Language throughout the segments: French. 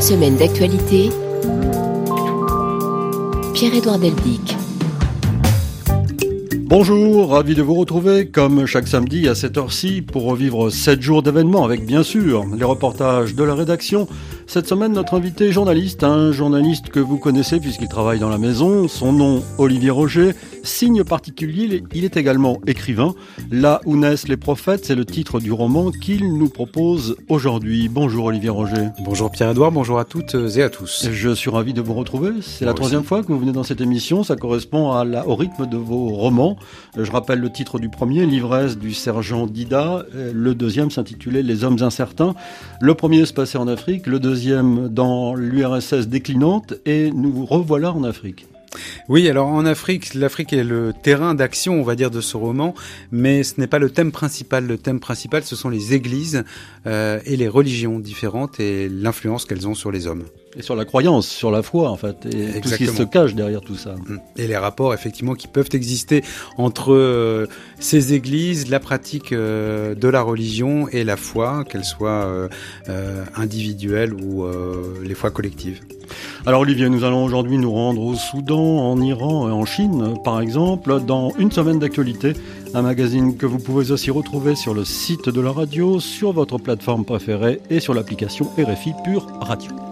Semaine d'actualité. Pierre-Édouard Deldic. Bonjour, ravi de vous retrouver comme chaque samedi à cette heure-ci pour revivre 7 jours d'événements avec bien sûr les reportages de la rédaction, cette semaine, notre invité est journaliste, un journaliste que vous connaissez puisqu'il travaille dans la maison. Son nom, Olivier Roger. Signe particulier, il est également écrivain. Là où naissent les prophètes, c'est le titre du roman qu'il nous propose aujourd'hui. Bonjour Olivier Roger. Bonjour Pierre-Edouard, bonjour à toutes et à tous. Je suis ravi de vous retrouver. C'est la troisième fois que vous venez dans cette émission. Ça correspond à la, au rythme de vos romans. Je rappelle le titre du premier, L'ivresse du sergent Dida. Le deuxième s'intitulait Les hommes incertains. Le premier se passait en Afrique. Le deuxième dans l'URSS déclinante et nous revoilà en Afrique. Oui, alors en Afrique, l'Afrique est le terrain d'action, on va dire, de ce roman, mais ce n'est pas le thème principal. Le thème principal, ce sont les églises euh, et les religions différentes et l'influence qu'elles ont sur les hommes. Et sur la croyance, sur la foi, en fait, et tout ce qui se cache derrière tout ça. Mm. Et les rapports, effectivement, qui peuvent exister entre euh, ces églises, la pratique euh, de la religion et la foi, qu'elle soit euh, individuelle ou les fois collectives. Alors Olivier, nous allons aujourd'hui nous rendre au Soudan, en Iran et en Chine, par exemple, dans une semaine d'actualité, un magazine que vous pouvez aussi retrouver sur le site de la radio, sur votre plateforme préférée et sur l'application RFI Pure Radio.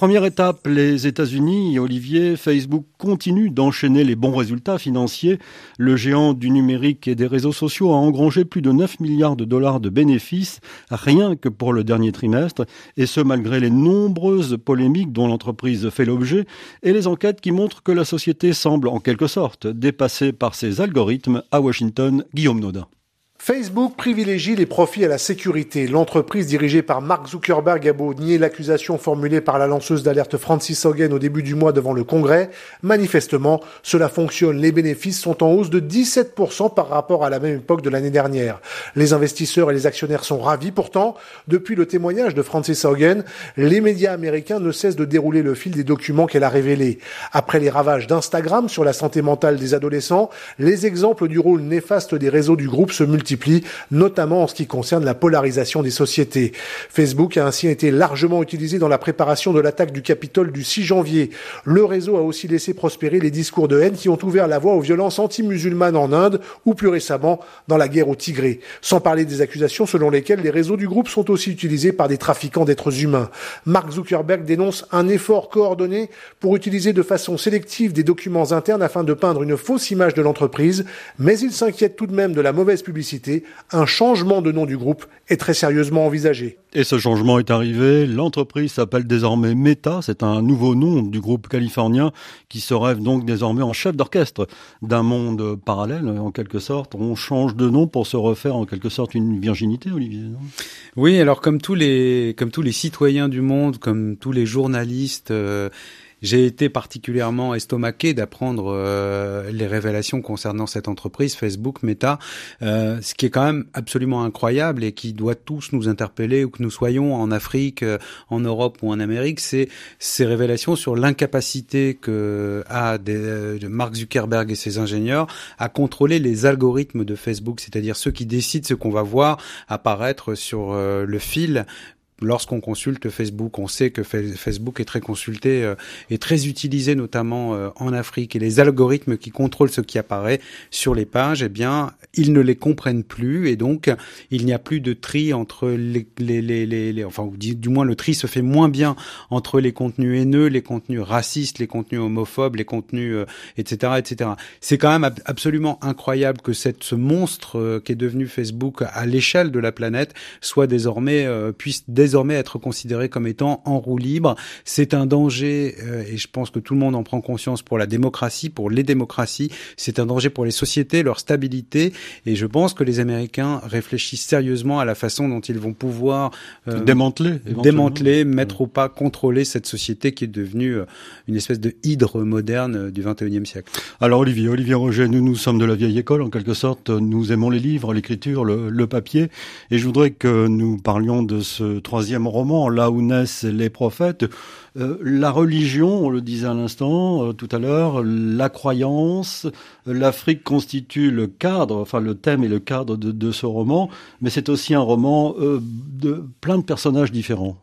Première étape, les États-Unis. Olivier, Facebook continue d'enchaîner les bons résultats financiers. Le géant du numérique et des réseaux sociaux a engrangé plus de 9 milliards de dollars de bénéfices, rien que pour le dernier trimestre, et ce malgré les nombreuses polémiques dont l'entreprise fait l'objet et les enquêtes qui montrent que la société semble en quelque sorte dépassée par ses algorithmes à Washington. Guillaume Nodin. Facebook privilégie les profits à la sécurité. L'entreprise dirigée par Mark Zuckerberg a beau nier l'accusation formulée par la lanceuse d'alerte Francis Hogan au début du mois devant le Congrès. Manifestement, cela fonctionne. Les bénéfices sont en hausse de 17% par rapport à la même époque de l'année dernière. Les investisseurs et les actionnaires sont ravis. Pourtant, depuis le témoignage de Francis Hogan, les médias américains ne cessent de dérouler le fil des documents qu'elle a révélés. Après les ravages d'Instagram sur la santé mentale des adolescents, les exemples du rôle néfaste des réseaux du groupe se multiplient notamment en ce qui concerne la polarisation des sociétés. Facebook a ainsi été largement utilisé dans la préparation de l'attaque du Capitole du 6 janvier. Le réseau a aussi laissé prospérer les discours de haine qui ont ouvert la voie aux violences anti-musulmanes en Inde ou plus récemment dans la guerre au Tigré. Sans parler des accusations selon lesquelles les réseaux du groupe sont aussi utilisés par des trafiquants d'êtres humains. Mark Zuckerberg dénonce un effort coordonné pour utiliser de façon sélective des documents internes afin de peindre une fausse image de l'entreprise, mais il s'inquiète tout de même de la mauvaise publicité un changement de nom du groupe est très sérieusement envisagé. Et ce changement est arrivé. L'entreprise s'appelle désormais Meta. C'est un nouveau nom du groupe californien qui se rêve donc désormais en chef d'orchestre d'un monde parallèle, en quelque sorte. On change de nom pour se refaire en quelque sorte une virginité, Olivier. oui, alors comme tous les comme tous les citoyens du monde, comme tous les journalistes. Euh, j'ai été particulièrement estomaqué d'apprendre euh, les révélations concernant cette entreprise Facebook Meta, euh, ce qui est quand même absolument incroyable et qui doit tous nous interpeller où que nous soyons en Afrique, euh, en Europe ou en Amérique, c'est ces révélations sur l'incapacité que a des, de Mark Zuckerberg et ses ingénieurs à contrôler les algorithmes de Facebook, c'est-à-dire ceux qui décident ce qu'on va voir apparaître sur le fil lorsqu'on consulte Facebook, on sait que Facebook est très consulté euh, et très utilisé notamment euh, en Afrique. Et les algorithmes qui contrôlent ce qui apparaît sur les pages, eh bien, ils ne les comprennent plus. Et donc il n'y a plus de tri entre les, les, les, les enfin du moins le tri se fait moins bien entre les contenus haineux, les contenus racistes, les contenus homophobes, les contenus etc euh, etc. C'est quand même absolument incroyable que cette ce monstre qui est devenu Facebook à l'échelle de la planète soit désormais puisse désormais désormais être considéré comme étant en roue libre. C'est un danger, euh, et je pense que tout le monde en prend conscience pour la démocratie, pour les démocraties. C'est un danger pour les sociétés, leur stabilité. Et je pense que les Américains réfléchissent sérieusement à la façon dont ils vont pouvoir euh, démanteler, démanteler, mettre au pas, contrôler cette société qui est devenue euh, une espèce de hydre moderne du 21e siècle. Alors Olivier, Olivier Roger, nous nous sommes de la vieille école en quelque sorte. Nous aimons les livres, l'écriture, le, le papier, et je voudrais que nous parlions de ce troisième roman, là où naissent les prophètes, Euh, la religion, on le disait à l'instant, euh, tout à l'heure, la croyance, l'Afrique constitue le cadre, enfin le thème et le cadre de, de ce roman, mais c'est aussi un roman euh, de plein de personnages différents.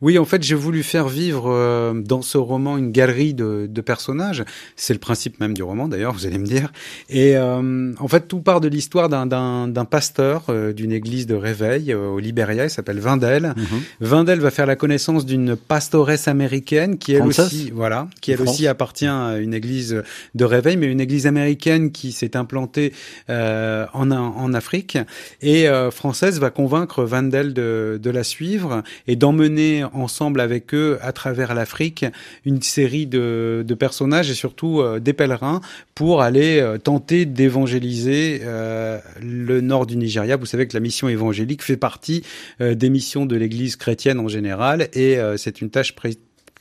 Oui, en fait, j'ai voulu faire vivre euh, dans ce roman une galerie de, de personnages. C'est le principe même du roman, d'ailleurs, vous allez me dire. Et euh, en fait, tout part de l'histoire d'un pasteur d'une église de réveil au Libéria. Il s'appelle Vindel. Mm Vindel va faire la connaissance d'une pastoresse américaine qui elle aussi, voilà, qui elle aussi appartient à une église de réveil, mais une église américaine qui s'est implantée euh, en, en Afrique et euh, française va convaincre Vandel de, de la suivre et d'emmener ensemble avec eux à travers l'Afrique une série de, de, personnages et surtout euh, des pèlerins pour aller euh, tenter d'évangéliser euh, le nord du Nigeria. Vous savez que la mission évangélique fait partie des missions de l'Église chrétienne en général et c'est une tâche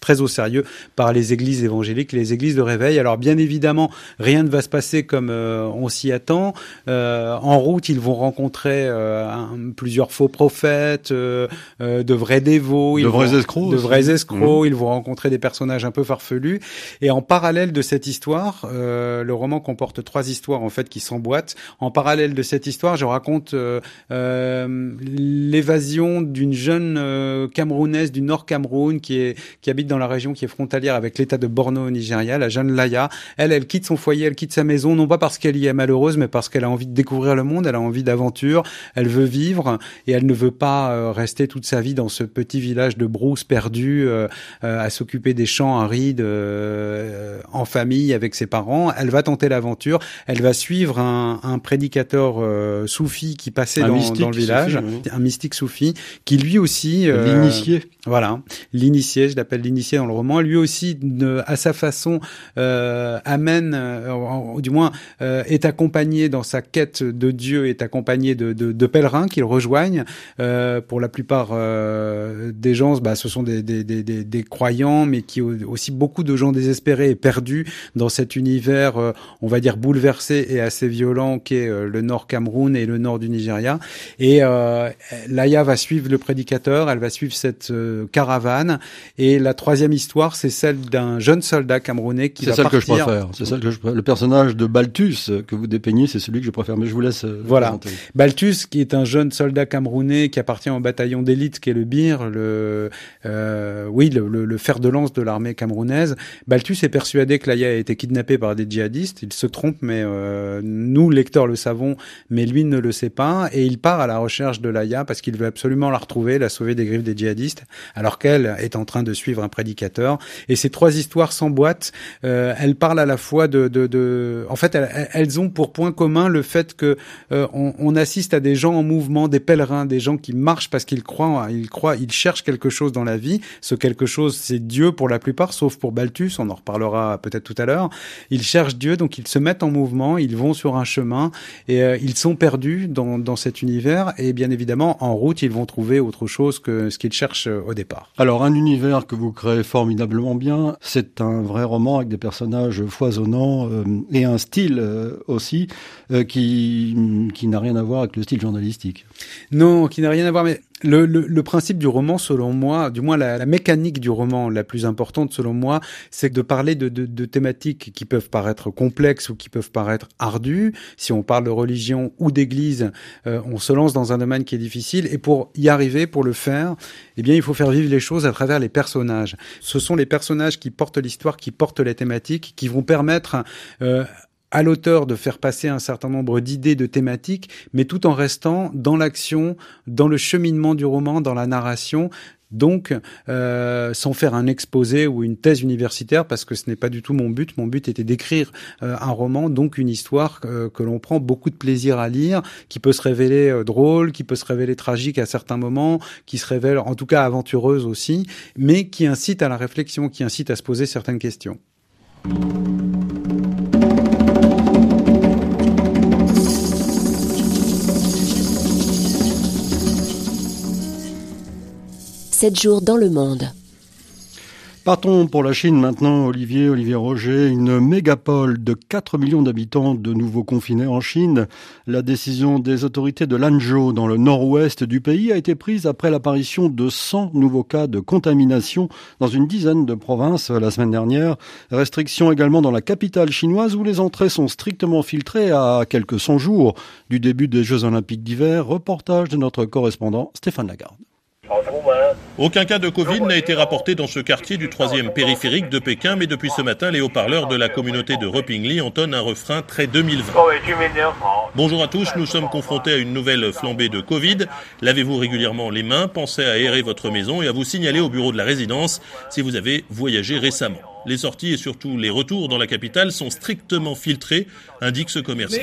très au sérieux par les églises évangéliques, les églises de réveil. Alors bien évidemment, rien ne va se passer comme euh, on s'y attend. Euh, en route, ils vont rencontrer euh, plusieurs faux prophètes, de vrais dévots, de vrais escrocs, de vrais escrocs. Mmh. Ils vont rencontrer des personnages un peu farfelus. Et en parallèle de cette histoire, le roman comporte trois histoires en fait qui s'emboîtent. En parallèle de cette histoire, je raconte l'évasion d'une jeune Camerounaise du Nord Cameroun qui est qui habite dans la région qui est frontalière avec l'État de Borno au Nigeria, la jeune Laya. Elle, elle quitte son foyer, elle quitte sa maison, non pas parce qu'elle y est malheureuse, mais parce qu'elle a envie de découvrir le monde, elle a envie d'aventure, elle veut vivre et elle ne veut pas euh, rester toute sa vie dans ce petit village de brousse perdu euh, euh, à s'occuper des champs arides en famille avec ses parents. Elle va tenter l'aventure, elle va suivre un, un prédicateur soufi qui passait dans, dans, le village, un mystique soufi qui lui aussi l'initié. Voilà, l'initié, je l'appelle l'initié dans le roman, lui aussi, à sa façon, euh, amène, euh, du moins, euh, est accompagné dans sa quête de Dieu, est accompagné de, de, de pèlerins qu'il rejoignent. Euh, pour la plupart euh, des gens, bah, ce sont des, des, des, des, croyants, mais qui aussi beaucoup de gens désespérés et perdus dans cet univers, on va dire bouleversé et assez violent qu'est le Nord Cameroun et le Nord du Nigeria. Et Laïa va suivre le prédicateur, elle va suivre cette caravane, et la troisième troisième histoire, c'est celle d'un jeune soldat camerounais qui va partir. C'est celle que je préfère. C'est celle que je préfère. Le personnage de Baltus que vous dépeignez, c'est celui que je préfère. Mais je vous laisse. Euh, voilà. Baltus, qui est un jeune soldat camerounais qui appartient au bataillon d'élite qui est le BIR, le, euh, oui, le, le, fer de lance de l'armée camerounaise. Baltus est persuadé que Laïa a été kidnappé par des djihadistes. Il se trompe, mais euh, nous, lecteurs, le savons, mais lui ne le sait pas. Et il part à la recherche de Laïa parce qu'il veut absolument la retrouver, la sauver des griffes des djihadistes, alors qu'elle est en train de suivre un prédicateur. Et ces trois histoires s'emboîtent. Euh, elles parlent à la fois de, en fait, elles, ont pour point commun le fait que euh, on, assiste à des gens en mouvement, des pèlerins, des gens qui marchent parce qu'ils croient, ils croient, ils cherchent quelque chose dans la vie. Ce quelque chose, c'est Dieu pour la plupart, sauf pour Balthus. On en reparlera peut-être tout à l'heure. Ils cherchent Dieu, donc ils se mettent en mouvement, ils vont sur un chemin et euh, ils sont perdus dans, dans cet univers. Et bien évidemment, en route, ils vont trouver autre chose que ce qu'ils cherchent euh, au départ. Alors, un univers que vous formidablement bien. C'est un vrai roman avec des personnages foisonnants euh, et un style euh, aussi euh, qui, qui n'a rien à voir avec le style journalistique. Non, qui n'a rien à voir, mais le, le, principe du roman, selon moi, du moins la, la, mécanique du roman la plus importante, selon moi, c'est de parler de, de, de, thématiques qui peuvent paraître complexes ou qui peuvent paraître ardues. Si on parle de religion ou d'église, euh, on se lance dans un domaine qui est difficile. Et pour y arriver, pour le faire, eh bien, il faut faire vivre les choses à travers les personnages. Ce sont les personnages qui portent l'histoire, qui portent les thématiques, qui vont permettre euh, à l'auteur de faire passer un certain nombre d'idées, de thématiques, mais tout en restant dans l'action, dans le cheminement du roman, dans la narration. Donc, euh, sans faire un exposé ou une thèse universitaire, parce que ce n'est pas du tout mon but. Mon but était d'écrire euh, un roman, donc une histoire euh, que l'on prend beaucoup de plaisir à lire, qui peut se révéler euh, drôle, qui peut se révéler tragique à certains moments, qui se révèle en tout cas aventureuse aussi, mais qui incite à la réflexion, qui incite à se poser certaines questions. 7 jours dans le monde. Partons pour la Chine maintenant, Olivier, Olivier Roger. Une mégapole de 4 millions d'habitants de nouveau confinés en Chine. La décision des autorités de Lanzhou, dans le nord-ouest du pays, a été prise après l'apparition de 100 nouveaux cas de contamination dans une dizaine de provinces la semaine dernière. Restrictions également dans la capitale chinoise où les entrées sont strictement filtrées à quelques 100 jours du début des Jeux olympiques d'hiver. Reportage de notre correspondant Stéphane Lagarde. Aucun cas de Covid n'a été rapporté dans ce quartier du troisième périphérique de Pékin, mais depuis ce matin, les haut-parleurs de la communauté de Repingli entonnent un refrain très 2020. Bonjour à tous, nous sommes confrontés à une nouvelle flambée de Covid. Lavez-vous régulièrement les mains, pensez à aérer votre maison et à vous signaler au bureau de la résidence si vous avez voyagé récemment. Les sorties et surtout les retours dans la capitale sont strictement filtrés, indique ce commerçant.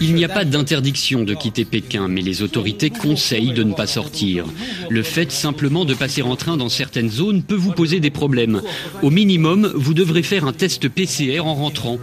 Il n'y a pas d'interdiction de quitter Pékin, mais les autorités conseillent de ne pas sortir. Le fait simplement de passer en train dans certaines zones peut vous poser des problèmes. Au minimum, vous devrez faire un test PCR en rentrant.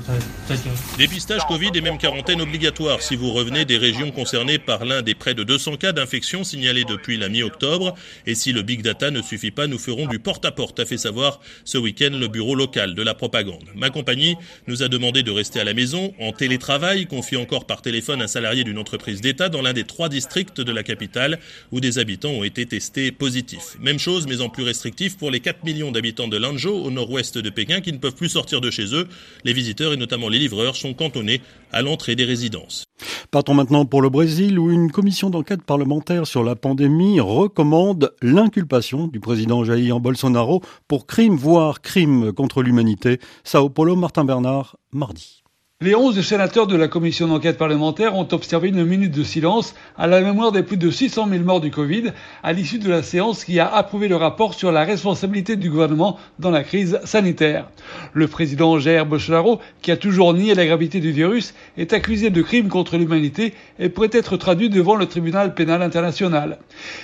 Dépistage Covid et même quarantaine obligatoire si vous revenez des régions concernées par l'un des près de 200 cas d'infection signalés depuis la mi-octobre. Et si le big data ne suffit pas, nous ferons du porte-à-porte, -porte, a fait savoir ce week-end le bureau local de la propagande. Ma compagnie nous a demandé de rester à la maison, en télétravail, confie encore par téléphone un salarié d'une entreprise d'État dans l'un des trois districts de la capitale où des habitants ont été testés positifs. Même chose, mais en plus restrictif pour les 4 millions d'habitants de Lanzhou, au nord-ouest de Pékin, qui ne peuvent plus sortir de chez eux. Les visiteurs et notamment les livreurs sont cantonnés à l'entrée des résidences. Partons maintenant pour le Brésil où une commission d'enquête parlementaire sur la pandémie recommande l'inculpation du président Jair Bolsonaro pour crime, voire crime contre l'humanité. Sao Paulo, Martin Bernard, mardi. Les 11 sénateurs de la commission d'enquête parlementaire ont observé une minute de silence à la mémoire des plus de 600 000 morts du Covid à l'issue de la séance qui a approuvé le rapport sur la responsabilité du gouvernement dans la crise sanitaire. Le président Jair Bolsonaro, qui a toujours nié la gravité du virus, est accusé de crimes contre l'humanité et pourrait être traduit devant le tribunal pénal international.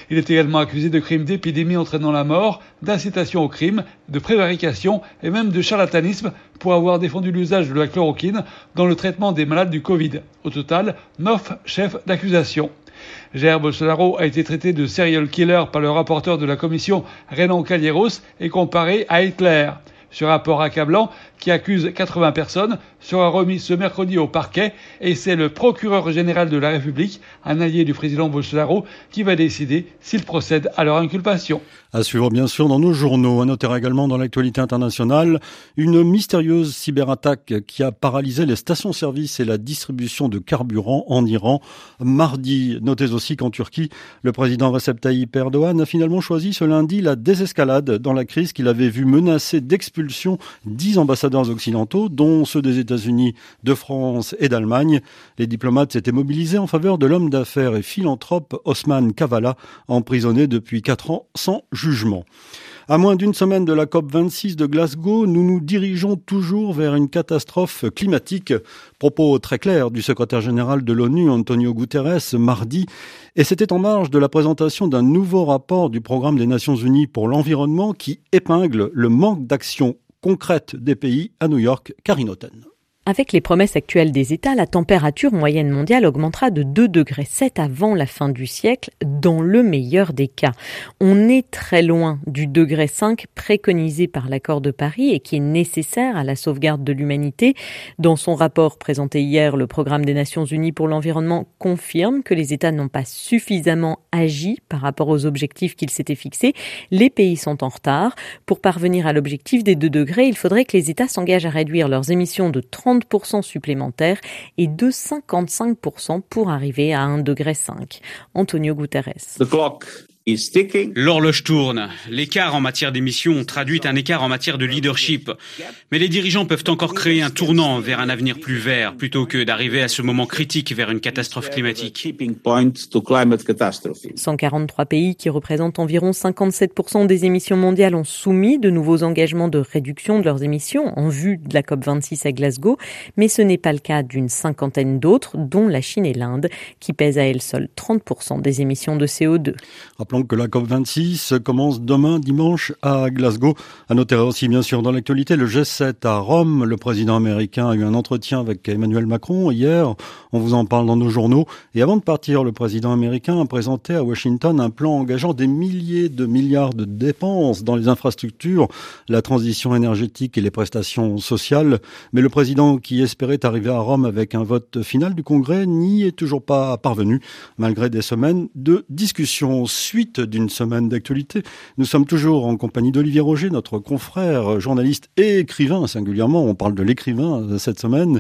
Il est également accusé de crimes d'épidémie entraînant la mort, d'incitation au crime, de prévarication et même de charlatanisme pour avoir défendu l'usage de la chloroquine dans le traitement des malades du Covid. Au total, neuf chefs d'accusation. Jair Bolsonaro a été traité de serial killer par le rapporteur de la commission Renan Calleros et comparé à Hitler. Ce rapport accablant, qui accuse 80 personnes, sera remis ce mercredi au parquet et c'est le procureur général de la République, un allié du président Bolsonaro, qui va décider s'il procède à leur inculpation. À suivre bien sûr dans nos journaux. À noter également dans l'actualité internationale une mystérieuse cyberattaque qui a paralysé les stations-service et la distribution de carburant en Iran mardi. Notez aussi qu'en Turquie, le président Recep Tayyip Erdogan a finalement choisi ce lundi la désescalade dans la crise qu'il avait vu menacer d'expulsion dix ambassadeurs occidentaux, dont ceux des États-Unis, de France et d'Allemagne. Les diplomates s'étaient mobilisés en faveur de l'homme d'affaires et philanthrope Osman Kavala, emprisonné depuis quatre ans sans jugement. À moins d'une semaine de la COP 26 de Glasgow, nous nous dirigeons toujours vers une catastrophe climatique. Propos très clairs du secrétaire général de l'ONU, Antonio Guterres, mardi. Et c'était en marge de la présentation d'un nouveau rapport du programme des Nations Unies pour l'environnement qui épingle le manque d'action concrète des pays à New York, Carinoten. Avec les promesses actuelles des États, la température moyenne mondiale augmentera de 2 degrés 7 avant la fin du siècle, dans le meilleur des cas. On est très loin du degré 5 préconisé par l'accord de Paris et qui est nécessaire à la sauvegarde de l'humanité. Dans son rapport présenté hier, le programme des Nations Unies pour l'environnement confirme que les États n'ont pas suffisamment agi par rapport aux objectifs qu'ils s'étaient fixés. Les pays sont en retard. Pour parvenir à l'objectif des 2 degrés, il faudrait que les États s'engagent à réduire leurs émissions de 30 30% supplémentaires et de 55% pour arriver à 1,5 degré. Antonio Guterres. L'horloge tourne. L'écart en matière d'émissions traduit un écart en matière de leadership. Mais les dirigeants peuvent encore créer un tournant vers un avenir plus vert plutôt que d'arriver à ce moment critique vers une catastrophe climatique. 143 pays qui représentent environ 57% des émissions mondiales ont soumis de nouveaux engagements de réduction de leurs émissions en vue de la COP26 à Glasgow, mais ce n'est pas le cas d'une cinquantaine d'autres, dont la Chine et l'Inde, qui pèsent à elles seules 30% des émissions de CO2 Que la COP26 commence demain dimanche à Glasgow. À noter aussi bien sûr dans l'actualité le G7 à Rome. Le président américain a eu un entretien avec Emmanuel Macron hier. On vous en parle dans nos journaux. Et avant de partir, le président américain a présenté à Washington un plan engageant des milliers de milliards de dépenses dans les infrastructures, la transition énergétique et les prestations sociales. Mais le président qui espérait arriver à Rome avec un vote final du Congrès n'y est toujours pas parvenu, malgré des semaines de discussions suite d'une semaine d'actualité. Nous sommes toujours en compagnie d'Olivier Roger, notre confrère, journaliste et écrivain singulièrement. On parle de l'écrivain euh, cette semaine,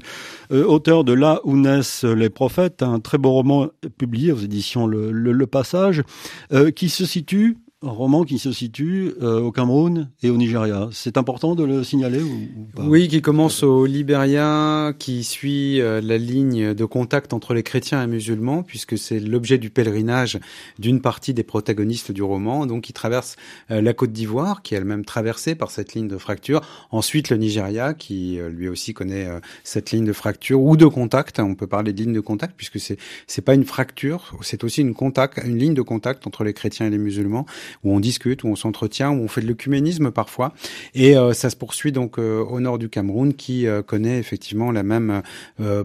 euh, auteur de Là où naissent les prophètes, un très beau roman publié aux éditions Le, Passage, euh, qui se situe roman qui se situe euh, au Cameroun et au Nigeria. C'est important de le signaler ou, pas? Oui, qui commence au Libéria, qui suit euh, la ligne de contact entre les chrétiens et musulmans, puisque c'est l'objet du pèlerinage d'une partie des protagonistes du roman. Donc, il traverse euh, la Côte d'Ivoire, qui est elle-même traversée par cette ligne de fracture. Ensuite, le Nigeria, qui lui aussi connaît cette ligne de fracture ou de contact. On peut parler de ligne de contact, puisque c'est c'est pas une fracture, c'est aussi une contact, une ligne de contact entre les chrétiens et les musulmans où on discute, où on s'entretient, où on fait de l'œcuménisme parfois. Et euh, ça se poursuit donc euh, au nord du Cameroun, qui euh, connaît effectivement la même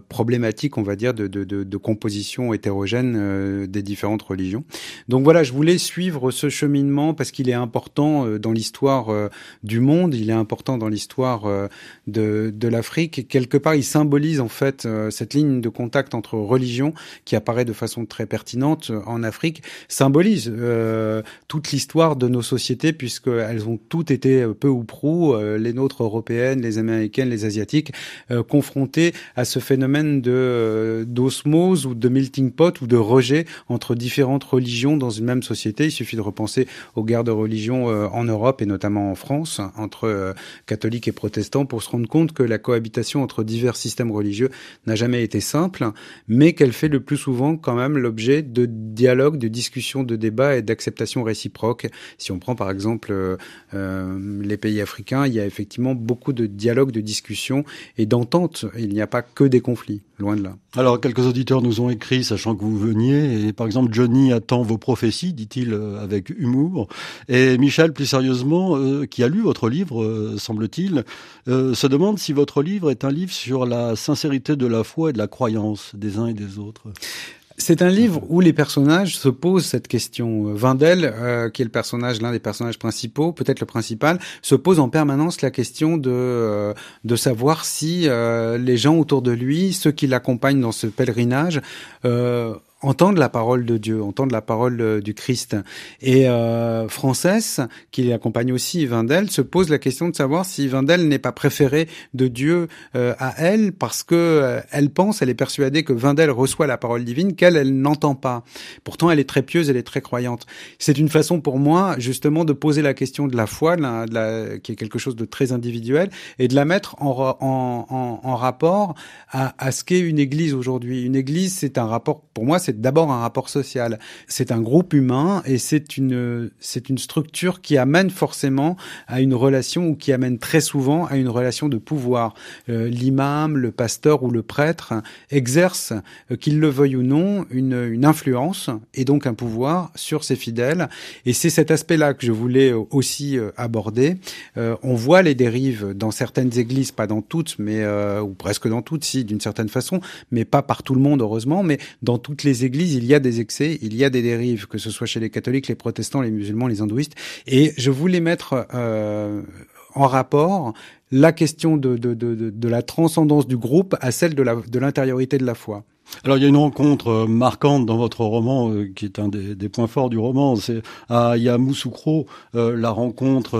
problématique, on va dire, de, de, de, de composition hétérogène des différentes religions. Donc voilà, je voulais suivre ce cheminement parce qu'il est important dans l'histoire du monde, il est important dans l'histoire de, de l'Afrique. Quelque part, il symbolise en fait cette ligne de contact entre religions qui apparaît de façon très pertinente en Afrique, symbolise toute l'histoire de nos sociétés, puisqu'elles ont toutes été euh, peu ou prou, euh, les nôtres européennes, les américaines, les asiatiques, euh, confrontées à ce phénomène de d'osmose ou de melting pot ou de rejet entre différentes religions dans une même société. Il suffit de repenser aux guerres de religion en Europe et notamment en France entre catholiques et protestants pour se rendre compte que la cohabitation entre divers systèmes religieux n'a jamais été simple, mais qu'elle fait le plus souvent quand même l'objet de dialogues, de discussions, de débats et d'acceptation réciproque si on prend par exemple euh, euh, les pays africains, il y a effectivement beaucoup de dialogues, de discussions et d'ententes. Il n'y a pas que des conflits, loin de là. Alors, quelques auditeurs nous ont écrit, sachant que vous veniez, et par exemple, Johnny attend vos prophéties, dit-il euh, avec humour. Et Michel, plus sérieusement, qui a lu votre livre, semble-t-il, se demande si votre livre est un livre sur la sincérité de la foi et de la croyance des uns et des autres. C'est un livre où les personnages se posent cette question. Vindel, euh, qui est le personnage, l'un des personnages principaux, peut-être le principal, se pose en permanence la question de euh, de savoir si euh, les gens autour de lui, ceux qui l'accompagnent dans ce pèlerinage, entendent la parole de Dieu, entendent la parole euh, du Christ. Et euh, Frances, qui accompagne aussi Vindel, se pose la question de savoir si Vindel n'est pas préféré de Dieu euh, à elle parce que euh, elle pense, elle est persuadée que Vindel reçoit la parole divine qu'elle, elle, n'entend pas. Pourtant, elle est très pieuse, elle est très croyante. C'est une façon pour moi, justement, de poser la question de la foi, de la, qui est quelque chose de très individuel, et de la mettre en, en, en, en rapport à, à ce qu'est une église aujourd'hui. Une église, c'est un rapport, pour moi, c'est c'est d'abord un rapport social. C'est un groupe humain et c'est une c'est une structure qui amène forcément à une relation ou qui amène très souvent à une relation de pouvoir. Euh, l'imam, le pasteur ou le prêtre exerce, euh, qu'il le veuille ou non, une, une influence et donc un pouvoir sur ses fidèles. Et c'est cet aspect-là que je voulais aussi euh, aborder. on voit les dérives dans certaines églises, pas dans toutes, mais ou presque dans toutes, si d'une certaine façon, mais pas par tout le monde heureusement, mais dans toutes les églises, il y a des excès, il y a des dérives, que ce soit chez les catholiques, les protestants, les musulmans, les hindouistes. Et je voulais mettre euh, en rapport la question de, de, de, de, la transcendance du groupe à celle de, la, de l'intériorité de la foi. Alors il y a une rencontre euh, marquante dans votre roman, euh, qui est un des, des, points forts du roman, c'est à Yamoussoukro, euh, la rencontre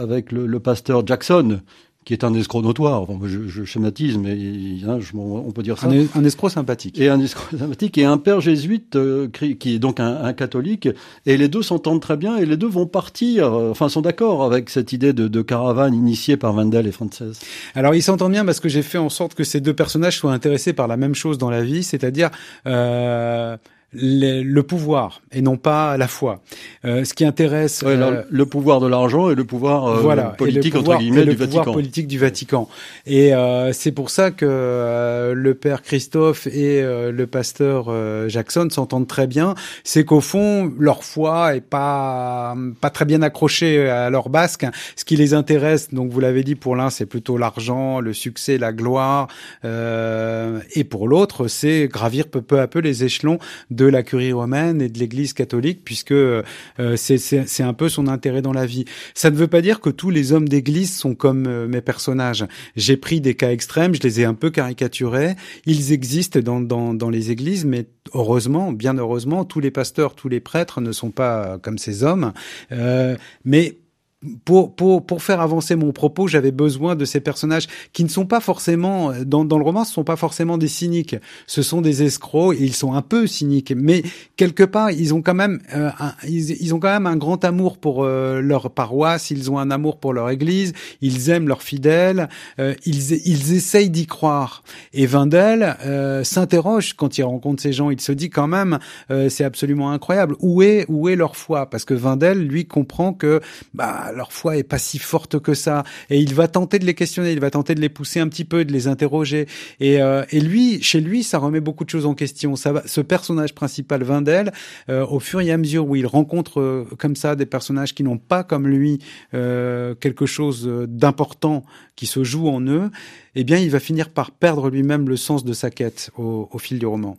avec le, le, pasteur Jackson, qui est un escroc notoire. Enfin, je, je schématise, mais hein, je, on peut dire ça. Un, un, escroc sympathique. Et un escroc sympathique et un père jésuite euh, qui est donc un, un, catholique. Et les deux s'entendent très bien et les deux vont partir. Euh, enfin, sont d'accord avec cette idée de, de, caravane initiée par Vandel et Frances. Alors, ils s'entendent bien parce que j'ai fait en sorte que ces deux personnages soient intéressés par la même chose dans la vie, c'est-à-dire euh, le, pouvoir et non pas la foi. Euh, ce qui intéresse euh, le pouvoir de l'argent et le pouvoir euh, politique entre guillemets du Vatican. pouvoir politique du Vatican. Et c'est pour ça que le père Christophe et le pasteur Jackson s'entendent très bien. C'est qu'au fond leur foi est pas pas très bien accrochée à leur basque. Ce qui les intéresse, donc vous l'avez dit, pour l'un c'est plutôt l'argent, le succès, la gloire, et pour l'autre c'est gravir peu, peu à peu les échelons de la curie romaine et de l'Église catholique, puisque euh, c'est un peu son intérêt dans la vie. Ça ne veut pas dire que tous les hommes d'Église sont comme euh, mes personnages. J'ai pris des cas extrêmes, je les ai un peu caricaturés. Ils existent dans, dans, dans les églises, mais heureusement, bien heureusement, tous les pasteurs, tous les prêtres ne sont pas comme ces hommes. Euh, mais pour, pour, pour faire avancer mon propos, j'avais besoin de ces personnages qui ne sont pas forcément, dans, dans le roman, ce sont pas forcément des cyniques. Ce sont des escrocs et ils sont un peu cyniques. Mais quelque part, ils ont quand même, euh, un, ils, ont quand même un grand amour pour euh, leur paroisse, ils ont un amour pour leur église, ils aiment leurs fidèles, euh, ils, ils essayent d'y croire. Et Vindel s'interroge quand il rencontre ces gens, il se dit quand même, c'est absolument incroyable. Où est, où est leur foi? Parce que Vindel, lui, comprend que, bah, leur foi est pas si forte que ça. Et il va tenter de les questionner, il va tenter de les pousser un petit peu, de les interroger. Et, euh, et lui, chez lui, ça remet beaucoup de choses en question. Ça va, ce personnage principal, Vindel, euh, au fur et à mesure où il rencontre euh, comme ça des personnages qui n'ont pas comme lui quelque chose d'important qui se joue en eux, eh bien, il va finir par perdre lui-même le sens de sa quête au, au fil du roman.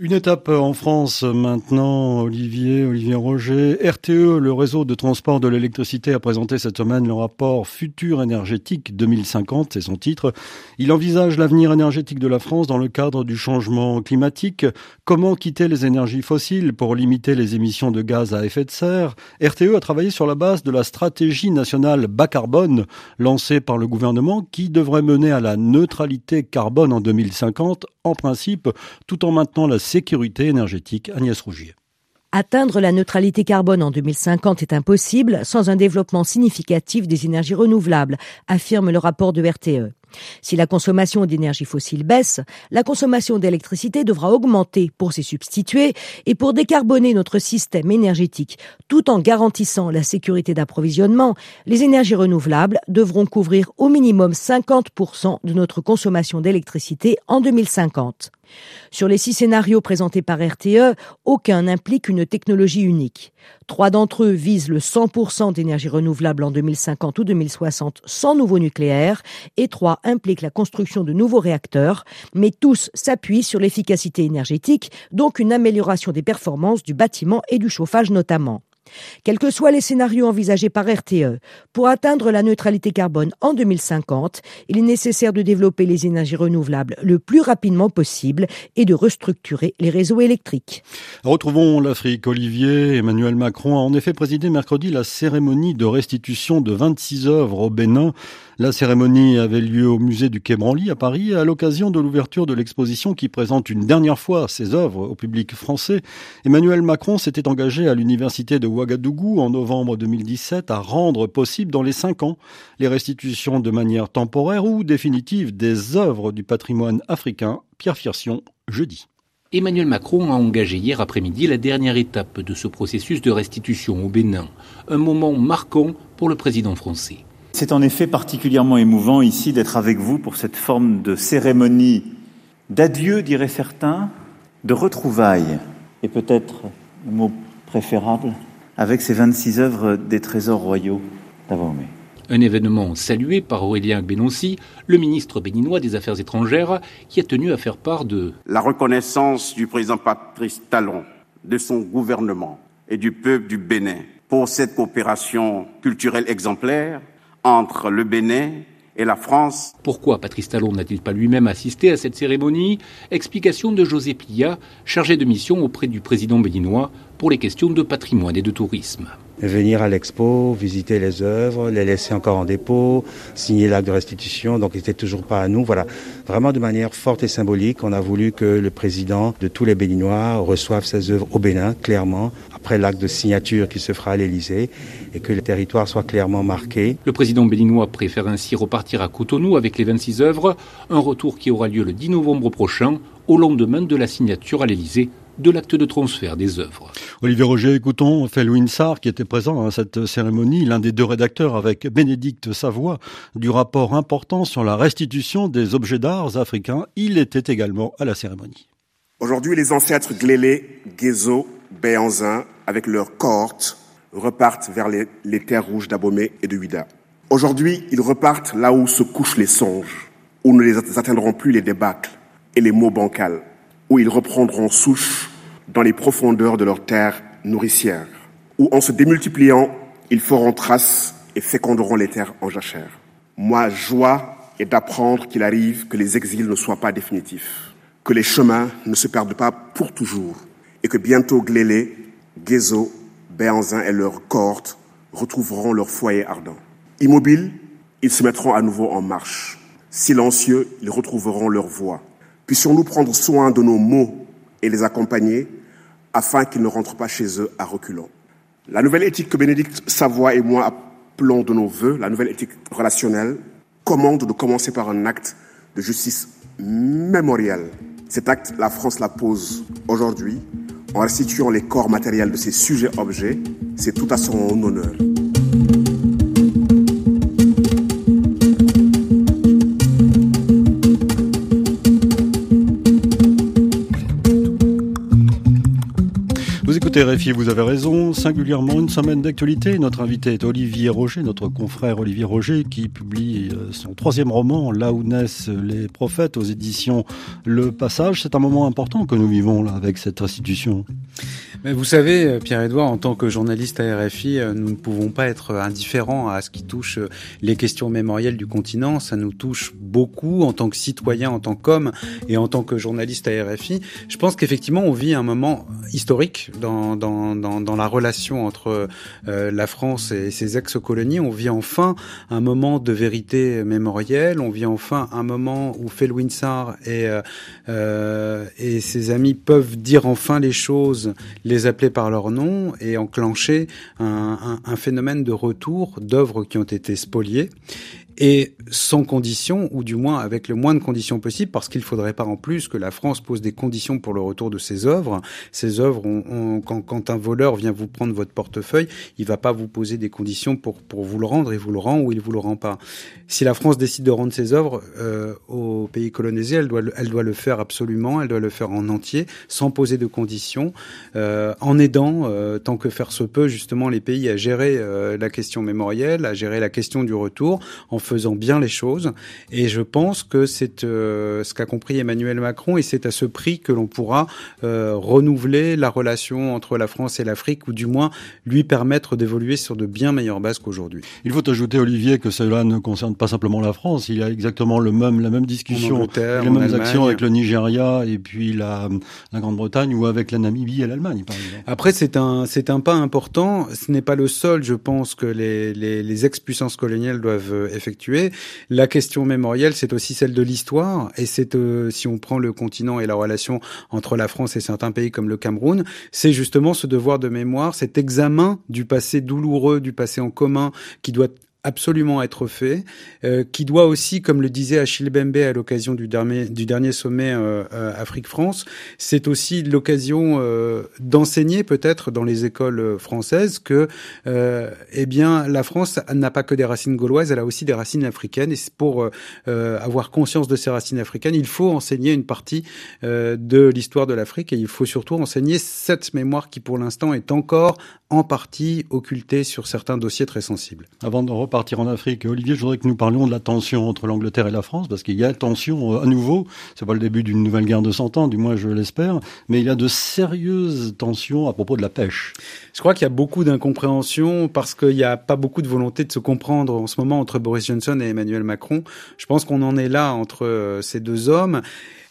Une étape en France maintenant, Olivier, Olivier Roger. RTE, le réseau de transport de l'électricité, a présenté cette semaine le rapport Futur énergétique 2050, c'est son titre. Il envisage l'avenir énergétique de la France dans le cadre du changement climatique. Comment quitter les énergies fossiles pour limiter les émissions de gaz à effet de serre? RTE a travaillé sur la base de la stratégie nationale bas carbone lancée par le gouvernement qui devrait mener à la neutralité carbone en 2050, en principe, tout en maintenant la sécurité énergétique. Agnès Rougier. Atteindre la neutralité carbone en 2050 est impossible sans un développement significatif des énergies renouvelables, affirme le rapport de RTE. Si la consommation d'énergie fossile baisse, la consommation d'électricité devra augmenter pour s'y substituer et pour décarboner notre système énergétique tout en garantissant la sécurité d'approvisionnement, les énergies renouvelables devront couvrir au minimum 50% de notre consommation d'électricité en 2050. Sur les six scénarios présentés par RTE, aucun n'implique une technologie unique. Trois d'entre eux visent le 100% d'énergie renouvelable en 2050 ou 2060 sans nouveau nucléaire et trois impliquent la construction de nouveaux réacteurs, mais tous s'appuient sur l'efficacité énergétique, donc une amélioration des performances du bâtiment et du chauffage notamment. Quels que soient les scénarios envisagés par RTE, pour atteindre la neutralité carbone en 2050, il est nécessaire de développer les énergies renouvelables le plus rapidement possible et de restructurer les réseaux électriques. Retrouvons l'Afrique. Olivier Emmanuel Macron a en effet présidé mercredi la cérémonie de restitution de 26 œuvres au Bénin la cérémonie avait lieu au musée du Quai Branly à Paris à l'occasion de l'ouverture de l'exposition qui présente une dernière fois ses œuvres au public français. Emmanuel Macron s'était engagé à l'université de Ouagadougou en novembre 2017 à rendre possible dans les cinq ans les restitutions de manière temporaire ou définitive des œuvres du patrimoine africain. Pierre Firsion, jeudi. Emmanuel Macron a engagé hier après-midi la dernière étape de ce processus de restitution au Bénin, un moment marquant pour le président français. C'est en effet particulièrement émouvant ici d'être avec vous pour cette forme de cérémonie d'adieu, diraient certains, de retrouvailles, et peut-être le mot préférable, avec ces 26 œuvres des trésors royaux d'Avomé. Un événement salué par Aurélien Benonci, le ministre béninois des Affaires étrangères, qui a tenu à faire part de la reconnaissance du président Patrice Talon, de son gouvernement et du peuple du Bénin pour cette coopération culturelle exemplaire entre le Bénin et la France. Pourquoi Patrice Talon n'a-t-il pas lui-même assisté à cette cérémonie? Explication de José Pilla, chargé de mission auprès du président béninois pour les questions de patrimoine et de tourisme venir à l'expo, visiter les œuvres, les laisser encore en dépôt, signer l'acte de restitution. Donc, il n'était toujours pas à nous. Voilà, vraiment de manière forte et symbolique, on a voulu que le président de tous les Béninois reçoive ses œuvres au Bénin, clairement, après l'acte de signature qui se fera à l'Élysée, et que le territoire soit clairement marqué. Le président béninois préfère ainsi repartir à Cotonou avec les 26 œuvres, un retour qui aura lieu le 10 novembre prochain, au lendemain de la signature à l'Élysée de l'acte de transfert des œuvres. Olivier Roger, écoutons Felwin Sarr qui était présent à cette cérémonie, l'un des deux rédacteurs avec Bénédicte Savoie du rapport important sur la restitution des objets d'art africains. Il était également à la cérémonie. Aujourd'hui, les ancêtres Glélé, Guézo, Béanzin, avec leurs cohortes, repartent vers les, les terres rouges d'Abomey et de Huida. Aujourd'hui, ils repartent là où se couchent les songes, où ne les atteindront plus les débâcles et les mots bancals où ils reprendront souche dans les profondeurs de leur terre nourricière, où en se démultipliant, ils feront trace et féconderont les terres en jachère. Moi, joie est d'apprendre qu'il arrive que les exils ne soient pas définitifs, que les chemins ne se perdent pas pour toujours, et que bientôt Glélé, Guézo, Béanzin et leurs cohortes retrouveront leur foyer ardent. Immobiles, ils se mettront à nouveau en marche. Silencieux, ils retrouveront leur voix. Puissions-nous prendre soin de nos mots et les accompagner afin qu'ils ne rentrent pas chez eux à reculons. La nouvelle éthique que Bénédicte Savoie et moi appelons de nos voeux, la nouvelle éthique relationnelle, commande de commencer par un acte de justice mémorielle. Cet acte, la France la pose aujourd'hui en restituant les corps matériels de ces sujets-objets. C'est tout à son honneur. RFI, vous avez raison. Singulièrement, une semaine d'actualité. Notre invité est Olivier Roger, notre confrère Olivier Roger, qui publie euh, son troisième roman, Là où naissent les prophètes, aux éditions Le Passage. C'est un moment important que nous vivons là avec cette institution. Mais vous savez, euh, Pierre-Edouard, en tant que journaliste à RFI, euh, nous ne pouvons pas être indifférents à ce qui touche les questions mémorielles du continent. Ça nous touche beaucoup en tant que citoyen, en tant qu'homme et en tant que journaliste à RFI. Je pense qu'effectivement, on vit un moment historique dans, dans, dans, dans la relation entre la France et ses ex-colonies. On vit enfin un moment de vérité mémorielle. On vit enfin un moment où Felwine Sarr et, euh, et ses amis peuvent dire enfin les choses les appeler par leur nom et enclencher un, un phénomène de retour d'œuvres qui ont été spoliées et sans condition, ou du moins avec le moins de conditions possibles, parce qu'il faudrait pas en plus que la France pose des conditions pour le retour de ses œuvres. Ces œuvres, on, quand, quand, un voleur vient vous prendre votre portefeuille, il va pas vous poser des conditions pour, pour vous le rendre, et vous le rend ou il vous le rend pas. Si la France décide de rendre ses œuvres euh, au pays colonisé, elle doit, elle doit le faire absolument, elle doit le faire en entier, sans poser de conditions, euh, en aidant, euh, tant que faire se peut, justement les pays à gérer euh, la question mémorielle, à gérer la question du retour, faisant bien les choses. Et je pense que c'est euh, ce qu'a compris Emmanuel Macron et c'est à ce prix que l'on pourra euh, renouveler la relation entre la France et l'Afrique ou du moins lui permettre d'évoluer sur de bien meilleures bases qu'aujourd'hui. Il faut ajouter, Olivier, que cela ne concerne pas simplement la France. Il y a exactement le même, la même discussion, les mêmes actions avec le Nigeria et puis la, la Grande-Bretagne ou avec la Namibie et l'Allemagne, par exemple. Après, c'est un, c'est un pas important. Ce n'est pas le seul, je pense, que les, les, les ex-puissances coloniales doivent effectuer la question mémorielle, c'est aussi celle de l'histoire, et c'est euh, si on prend le continent et la relation entre la France et certains pays comme le Cameroun, c'est justement ce devoir de mémoire, cet examen du passé douloureux, du passé en commun, qui doit absolument être fait, euh, qui doit aussi, comme le disait Achille Bembe à l'occasion du dernier, du dernier sommet euh, euh Afrique-France, c'est aussi l'occasion euh, d'enseigner peut-être dans les écoles françaises que, euh, eh bien, la France n'a pas que des racines gauloises, elle a aussi des racines africaines. Et pour avoir conscience de ces racines africaines, il faut enseigner une partie de l'histoire de l'Afrique et il faut surtout enseigner cette mémoire qui, pour l'instant, est encore en partie occultée sur certains dossiers très sensibles. Avant repartir en Afrique. Olivier, je voudrais que nous parlions de la tension entre l'Angleterre et la France, parce qu'il y a tension euh, à nouveau. C'est pas le début d'une nouvelle guerre de 100 ans, du moins je l'espère, mais il y a de sérieuses tensions à propos de la pêche. Je crois qu'il y a beaucoup d'incompréhension parce qu'il n'y a pas beaucoup de volonté de se comprendre en ce moment entre Boris Johnson et Emmanuel Macron. Je pense qu'on en est là entre euh, ces deux hommes.